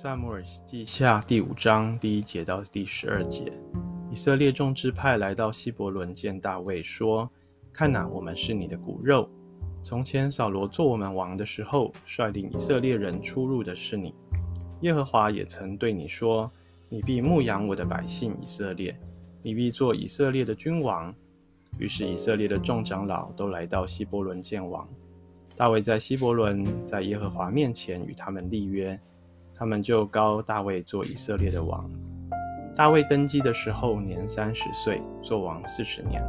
撒母耳记下第五章第一节到第十二节，以色列众支派来到希伯仑见大卫，说：“看哪，我们是你的骨肉。从前扫罗做我们王的时候，率领以色列人出入的是你。耶和华也曾对你说：你必牧养我的百姓以色列，你必做以色列的君王。”于是以色列的众长老都来到希伯仑见王。大卫在希伯仑，在耶和华面前与他们立约。他们就膏大卫做以色列的王。大卫登基的时候年三十岁，做王四十年。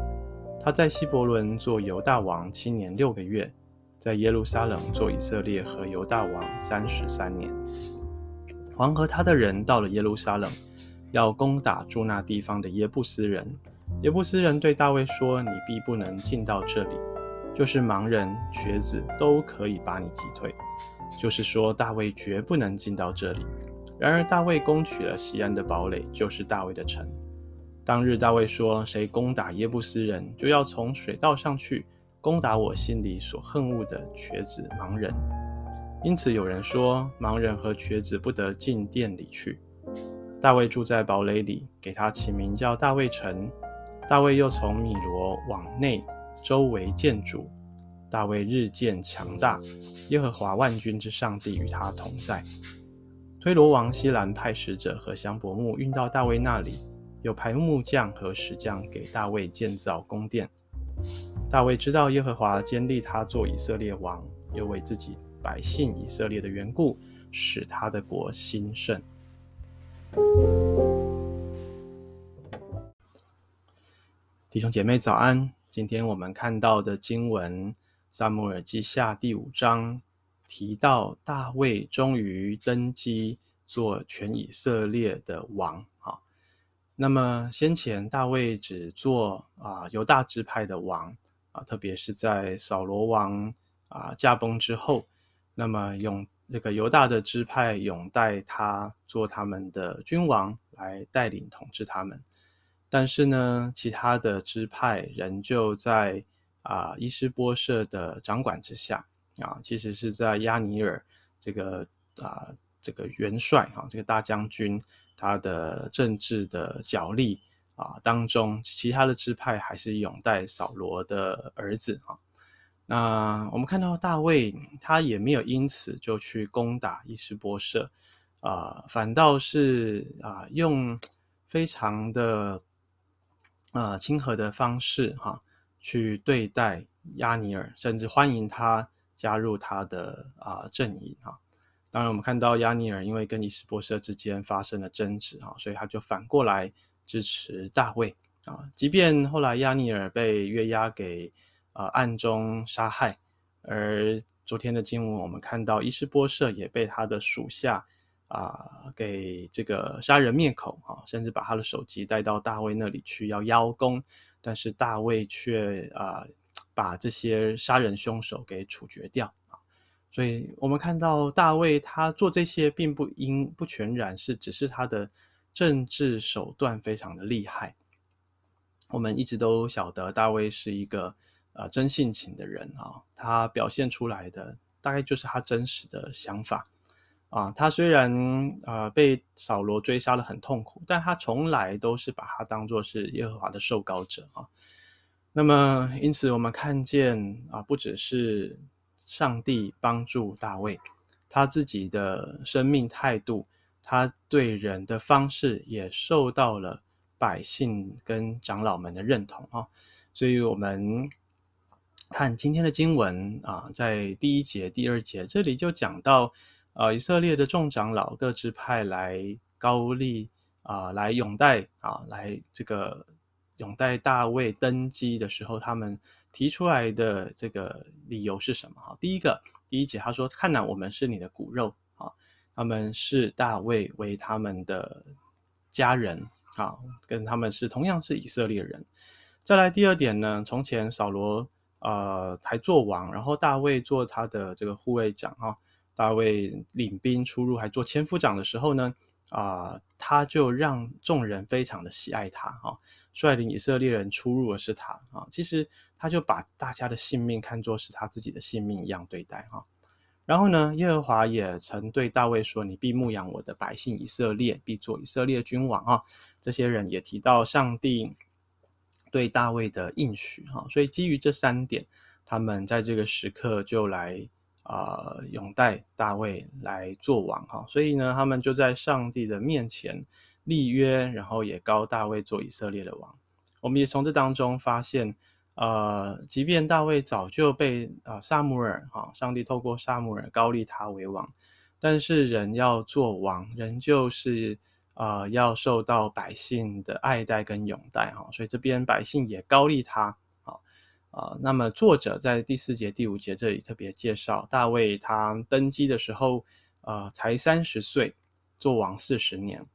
他在希伯仑做犹大王七年六个月，在耶路撒冷做以色列和犹大王三十三年。王和他的人到了耶路撒冷，要攻打住那地方的耶布斯人。耶布斯人对大卫说：“你必不能进到这里，就是盲人、瘸子都可以把你击退。”就是说，大卫绝不能进到这里。然而，大卫攻取了西安的堡垒，就是大卫的城。当日，大卫说：“谁攻打耶布斯人，就要从水道上去攻打我心里所恨恶的瘸子、盲人。”因此，有人说，盲人和瘸子不得进殿里去。大卫住在堡垒里，给他起名叫大卫城。大卫又从米罗往内周围建筑。大卫日渐强大，耶和华万军之上帝与他同在。推罗王希兰派使者和香柏木运到大卫那里，有排木匠和石匠给大卫建造宫殿。大卫知道耶和华坚立他做以色列王，又为自己百姓以色列的缘故，使他的国兴盛。弟兄姐妹早安，今天我们看到的经文。撒母耳记下第五章提到大卫终于登基做全以色列的王啊。那么先前大卫只做啊犹大支派的王啊，特别是在扫罗王啊驾崩之后，那么用这个犹大的支派拥戴他做他们的君王来带领统治他们。但是呢，其他的支派仍旧在。啊，伊斯波社的掌管之下啊，其实是在亚尼尔这个啊这个元帅啊这个大将军他的政治的角力啊当中，其他的支派还是拥戴扫罗的儿子啊。那我们看到大卫他也没有因此就去攻打伊斯波社啊，反倒是啊用非常的啊亲和的方式哈。去对待押尼尔，甚至欢迎他加入他的啊阵营啊。当然，我们看到亚尼尔因为跟伊斯波设之间发生了争执啊，所以他就反过来支持大卫啊。即便后来亚尼尔被约押给啊暗中杀害，而昨天的经文我们看到伊斯波设也被他的属下啊给这个杀人灭口啊，甚至把他的首级带到大卫那里去要邀功。但是大卫却啊、把这些杀人凶手给处决掉啊，所以我们看到大卫他做这些，并不因不全然是只是他的政治手段非常的厉害。我们一直都晓得大卫是一个啊、呃、真性情的人啊，他表现出来的大概就是他真实的想法。啊，他虽然啊、呃、被扫罗追杀得很痛苦，但他从来都是把他当作是耶和华的受膏者啊。那么，因此我们看见啊，不只是上帝帮助大卫，他自己的生命态度，他对人的方式也受到了百姓跟长老们的认同啊。所以，我们看今天的经文啊，在第一节、第二节这里就讲到。啊，以色列的众长老各支派来高丽啊，来拥戴啊，来这个拥戴大卫登基的时候，他们提出来的这个理由是什么？哈，第一个，第一节他说：“看呐，我们是你的骨肉啊，他们是大卫为他们的家人啊，跟他们是同样是以色列人。”再来第二点呢，从前扫罗呃还做王，然后大卫做他的这个护卫长啊。大卫领兵出入，还做千夫长的时候呢，啊、他就让众人非常的喜爱他啊，率领以色列人出入的是他啊，其实他就把大家的性命看作是他自己的性命一样对待啊。然后呢，耶和华也曾对大卫说：“你必牧养我的百姓以色列，必做以色列君王。”啊，这些人也提到上帝对大卫的应许。哈，所以基于这三点，他们在这个时刻就来啊，拥戴大卫来做王。哈，所以呢，他们就在上帝的面前立约，然后也高大卫做以色列的王。我们也从这当中发现。呃，即便大卫早就被啊撒母耳哈，上帝透过撒母耳高立他为王，但是人要做王，人就是呃要受到百姓的爱戴跟拥戴哈，所以这边百姓也高立他啊。那么作者在第四节、第五节这里特别介绍大卫，他登基的时候呃才三十岁，做王四十年，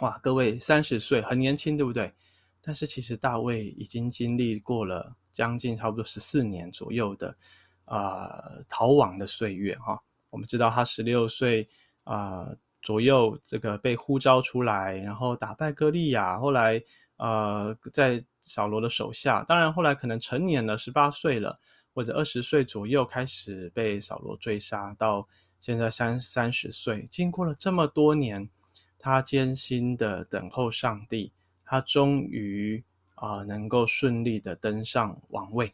哇，各位三十岁很年轻，对不对？但是其实大卫已经经历过了将近差不多十四年左右的啊、逃亡的岁月哈。我们知道他十六岁啊左右这个被呼召出来，然后打败歌利亚，后来呃在扫罗的手下，当然后来可能成年了，十八岁了或者二十岁左右开始被扫罗追杀，到现在三三十岁，经过了这么多年，他艰辛的等候上帝。他终于啊、能够顺利的登上王位，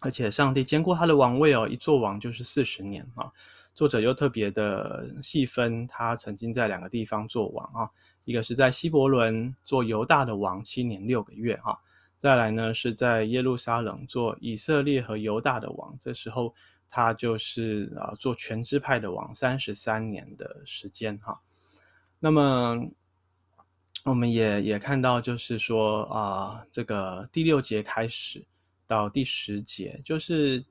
而且上帝坚固他的王位哦，一做王就是四十年啊。作者又特别的细分，他曾经在两个地方做王啊，一个是在希伯伦做犹大的王七年六个月哈，再来呢是在耶路撒冷做以色列和犹大的王，这时候他就是啊做全支派的王三十三年的时间哈，那么。我们也也看到，就是说啊、这个第六节开始到第十节，就是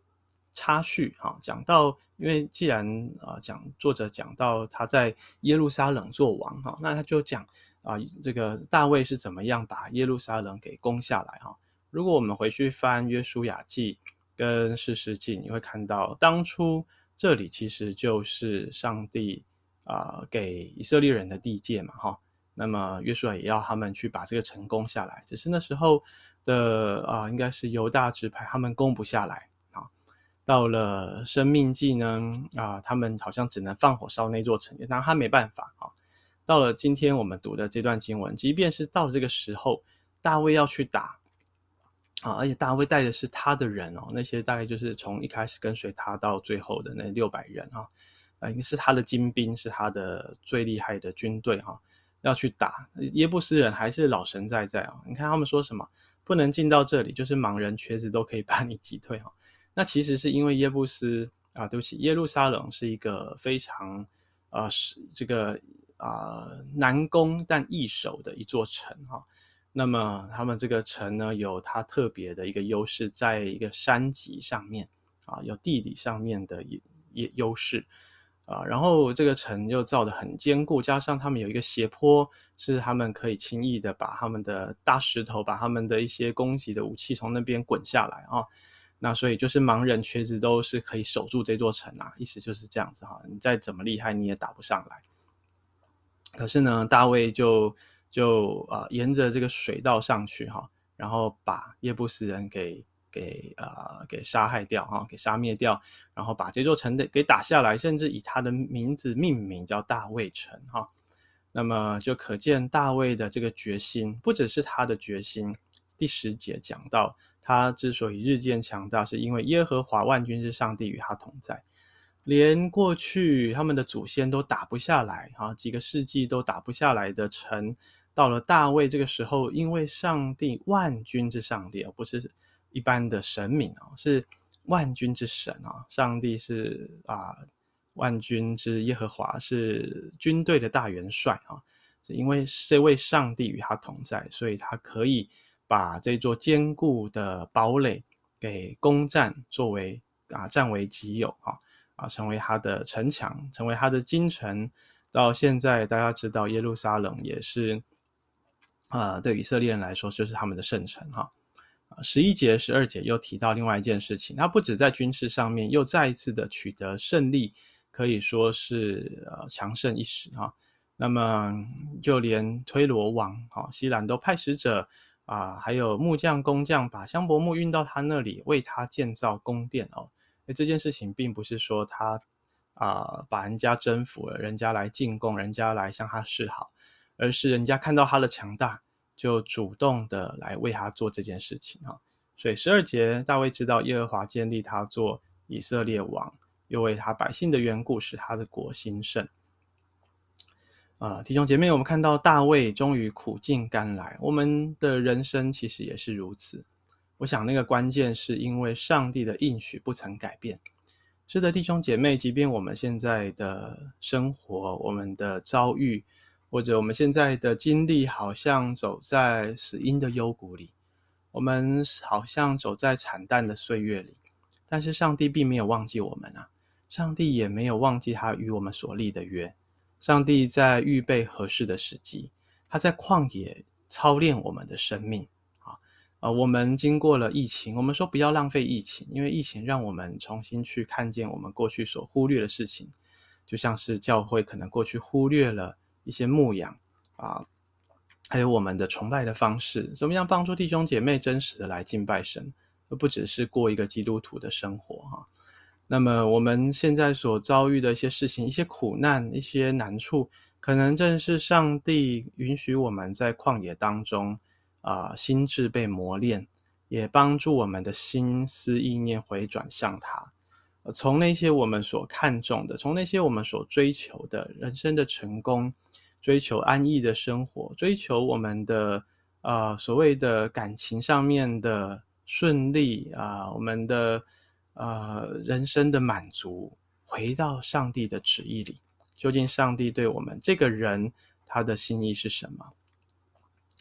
插叙哈，讲到，因为既然啊讲作者讲到他在耶路撒冷做王哈，那他就讲啊，这个大卫是怎么样把耶路撒冷给攻下来哈。如果我们回去翻约书亚记跟士师记，你会看到当初这里其实就是上帝啊给以色列人的地界嘛哈。那么约书亚也要他们去把这个城攻下来，只是那时候的啊、应该是犹大支派，他们攻不下来。到了生命季呢啊、他们好像只能放火烧那座城，但他没办法啊。到了今天我们读的这段经文，即便是到了这个时候，大卫要去打啊，而且大卫带的是他的人哦，那些大概就是从一开始跟随他到最后的那六百人啊，啊，应该是他的精兵，是他的最厉害的军队哈。要去打耶布斯人，还是老神在在啊？你看他们说什么？不能进到这里，就是盲人瘸子都可以把你击退哈。那其实是因为耶布斯啊，对不起，耶路撒冷是一个非常呃是这个啊、呃、难攻但易守的一座城哈。那么他们这个城呢，有它特别的一个优势，在一个山脊上面啊，有地理上面的优优势。啊，然后这个城又造得很坚固，加上他们有一个斜坡，是他们可以轻易的把他们的大石头、把他们的一些攻击的武器从那边滚下来啊。那所以就是盲人、瘸子都是可以守住这座城啊，意思就是这样子哈。你再怎么厉害，你也打不上来。可是呢，大卫就就啊、呃，沿着这个水道上去哈，然后把耶布斯人给。给呃给杀害掉哈，给杀灭掉，然后把这座城的给打下来，甚至以他的名字命名叫大卫城哈。那么就可见大卫的这个决心，不只是他的决心。第十节讲到，他之所以日渐强大，是因为耶和华万军之上帝与他同在。连过去他们的祖先都打不下来哈，几个世纪都打不下来的城，到了大卫这个时候，因为上帝万军之上帝而不是。一般的神明啊，是万军之神啊，上帝是啊，万军之耶和华是军队的大元帅啊，是因为这位上帝与他同在，所以他可以把这座坚固的堡垒给攻占，作为啊占为己有啊啊，成为他的城墙，成为他的京城。到现在大家知道耶路撒冷也是啊，对以色列人来说就是他们的圣城哈。十一节、十二节又提到另外一件事情，他不止在军事上面又再一次的取得胜利，可以说是呃强盛一时哈。那么就连推罗王哈西兰都派使者啊，还有木匠、工匠把香柏木运到他那里，为他建造宫殿哦。那，这件事情并不是说他啊、把人家征服了，人家来进贡，人家来向他示好，而是人家看到他的强大，就主动的来为他做这件事情哈。所以十二节，大卫知道耶和华建立他做以色列王，又为他百姓的缘故使他的国兴盛。啊、呃，弟兄姐妹，我们看到大卫终于苦尽甘来。我们的人生其实也是如此。我想那个关键是因为上帝的应许不曾改变。是的，弟兄姐妹，即便我们现在的生活、我们的遭遇，或者我们现在的经历，好像走在死荫的幽谷里，我们好像走在惨淡的岁月里，但是上帝并没有忘记我们啊！上帝也没有忘记他与我们所立的约。上帝在预备合适的时机，他在旷野操练我们的生命啊！呃，我们经过了疫情，我们说不要浪费疫情，因为疫情让我们重新去看见我们过去所忽略的事情，就像是教会可能过去忽略了一些牧养啊，还有我们的崇拜的方式，怎么样帮助弟兄姐妹真实的来敬拜神，而不只是过一个基督徒的生活哈。那么我们现在所遭遇的一些事情、一些苦难、一些难处，可能正是上帝允许我们在旷野当中啊、心智被磨练，也帮助我们的心思意念回转向他。从那些我们所看重的，从那些我们所追求的人生的成功，追求安逸的生活，追求我们的呃所谓的感情上面的顺利啊、我们的。呃，人生的满足，回到上帝的旨意里，究竟上帝对我们这个人他的心意是什么？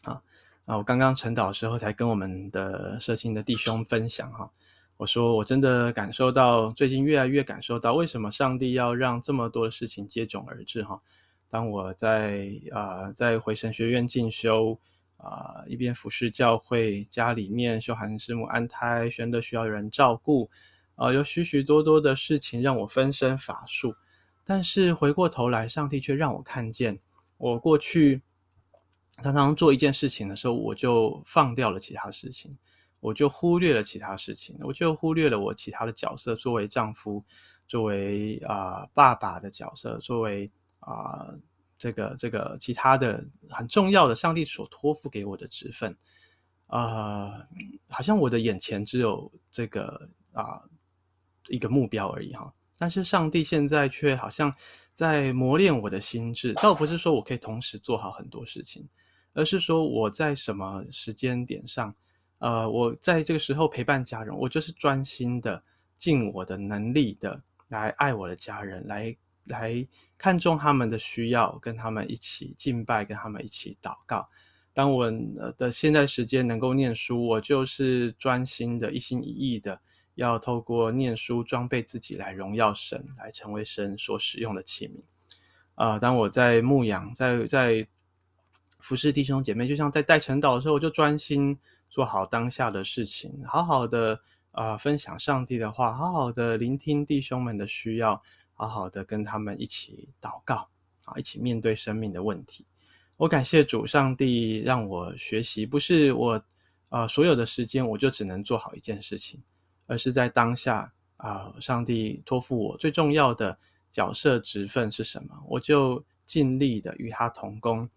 啊啊！我刚刚晨祷的时候才跟我们的社青的弟兄分享哈，我说我真的感受到，最近越来越感受到，为什么上帝要让这么多的事情接踵而至哈？当我在啊、呃，在回神学院进修啊、呃，一边服侍教会，家里面秀涵师母安胎，宣德需要有人照顾。啊、有许许多多的事情让我分身乏术，但是回过头来，上帝却让我看见，我过去常常做一件事情的时候，我就放掉了其他事情，我就忽略了其他事情，我就忽略了我其他的角色，作为丈夫，作为啊、爸爸的角色，作为啊、这个这个其他的很重要的上帝所托付给我的职分，啊、好像我的眼前只有这个啊。一个目标而已哈，但是上帝现在却好像在磨练我的心智，倒不是说我可以同时做好很多事情，而是说我在什么时间点上，呃，我在这个时候陪伴家人，我就是专心的尽我的能力的来爱我的家人，来来看重他们的需要，跟他们一起敬拜，跟他们一起祷告。当我的现在时间能够念书，我就是专心的一心一意的。要透过念书装备自己来荣耀神，来成为神所使用的器皿。啊、当我在牧养，在在服侍弟兄姐妹，就像在带晨祷的时候，我就专心做好当下的事情，好好的啊、分享上帝的话，好好的聆听弟兄们的需要，好好的跟他们一起祷告啊，一起面对生命的问题。我感谢主上帝让我学习，不是我啊、所有的时间我就只能做好一件事情。而是在当下啊，上帝托付我最重要的角色职分是什么？我就尽力的与他同工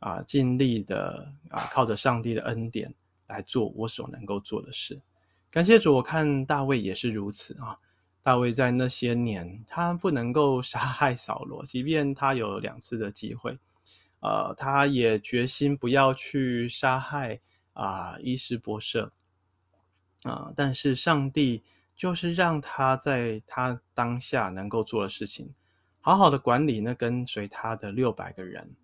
啊，尽力的啊，靠着上帝的恩典来做我所能够做的事。感谢主，我看大卫也是如此啊。大卫在那些年，他不能够杀害扫罗，即便他有两次的机会，呃，他也决心不要去杀害啊伊斯伯舍。啊、但是上帝就是让他在他当下能够做的事情，好好的管理那跟随他的六百个人，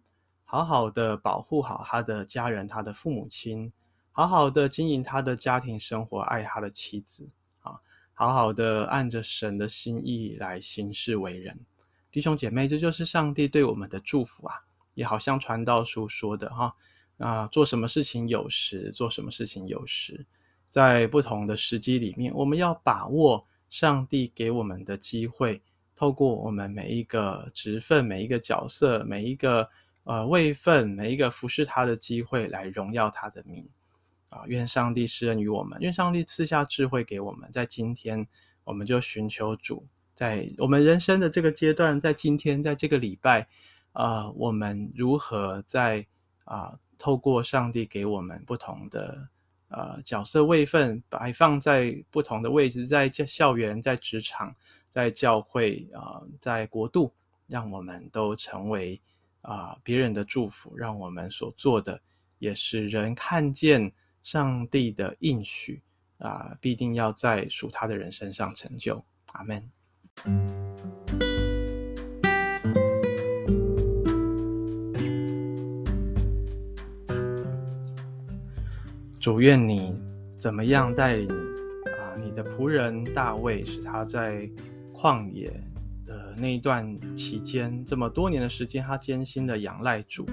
好好的保护好他的家人，他的父母亲，好好的经营他的家庭生活，爱他的妻子啊，好好的按着神的心意来行事为人。弟兄姐妹，这就是上帝对我们的祝福啊！也好像传道书说的哈啊，做什么事情有时，做什么事情有时。在不同的时机里面，我们要把握上帝给我们的机会，透过我们每一个职分、每一个角色、每一个呃位份、每一个服侍他的机会，来荣耀他的名。啊，愿上帝施恩于我们，愿上帝赐下智慧给我们，在今天我们就寻求主，在我们人生的这个阶段，在今天，在这个礼拜，呃，我们如何在啊、透过上帝给我们不同的呃角色位分，摆放在不同的位置，在校园、在职场、在教会啊、在国度，让我们都成为啊、别人的祝福，让我们所做的也使人看见上帝的应许。啊，必定要在属他的人身上成就，阿门。主愿你怎么样带领啊，你的仆人大卫，使他在旷野的那一段期间，这么多年的时间，他艰辛的仰赖主，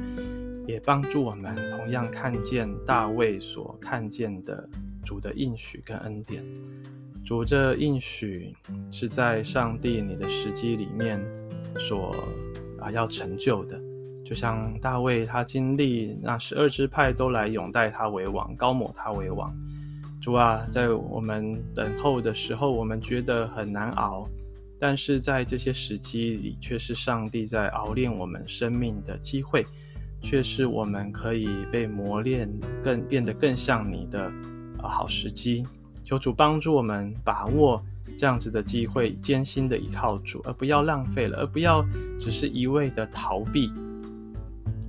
也帮助我们同样看见大卫所看见的。主的应许跟恩典，主这应许是在上帝你的时机里面所啊要成就的，就像大卫他经历那十二支派都来拥戴他为王，膏抹他为王。主啊，在我们等候的时候，我们觉得很难熬，但是在这些时机里，却是上帝在熬炼我们生命的机会，却是我们可以被磨练，更变得更像你的。好时机，求主帮助我们把握这样子的机会，艰辛的依靠主，而不要浪费了，而不要只是一味的逃避。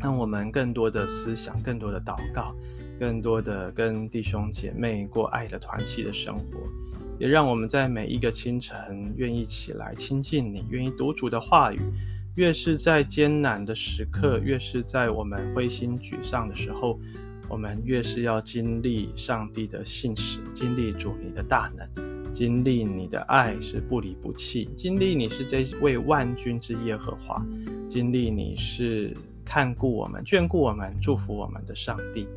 让我们更多的思想，更多的祷告，更多的跟弟兄姐妹过爱的团契的生活，也让我们在每一个清晨愿意起来亲近你，愿意读主的话语。越是在艰难的时刻，越是在我们灰心沮丧的时候。我们越是要经历上帝的信实，经历主你的大能，经历你的爱是不离不弃，经历你是这位万军之耶和华，经历你是看顾我们、眷顾我们、祝福我们的上帝。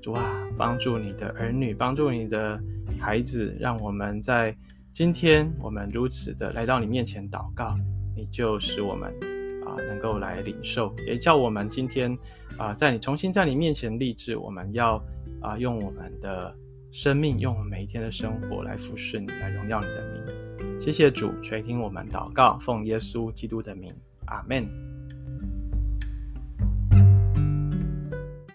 主啊，帮助你的儿女，帮助你的孩子，让我们在今天我们如此的来到你面前祷告，你就使我们。啊，能够来领受，也叫我们今天啊，在你重新在你面前立志，我们要啊，用我们的生命，用我们每一天的生活来服侍你，来荣耀你的名。谢谢主垂听我们祷告，奉耶稣基督的名，阿门。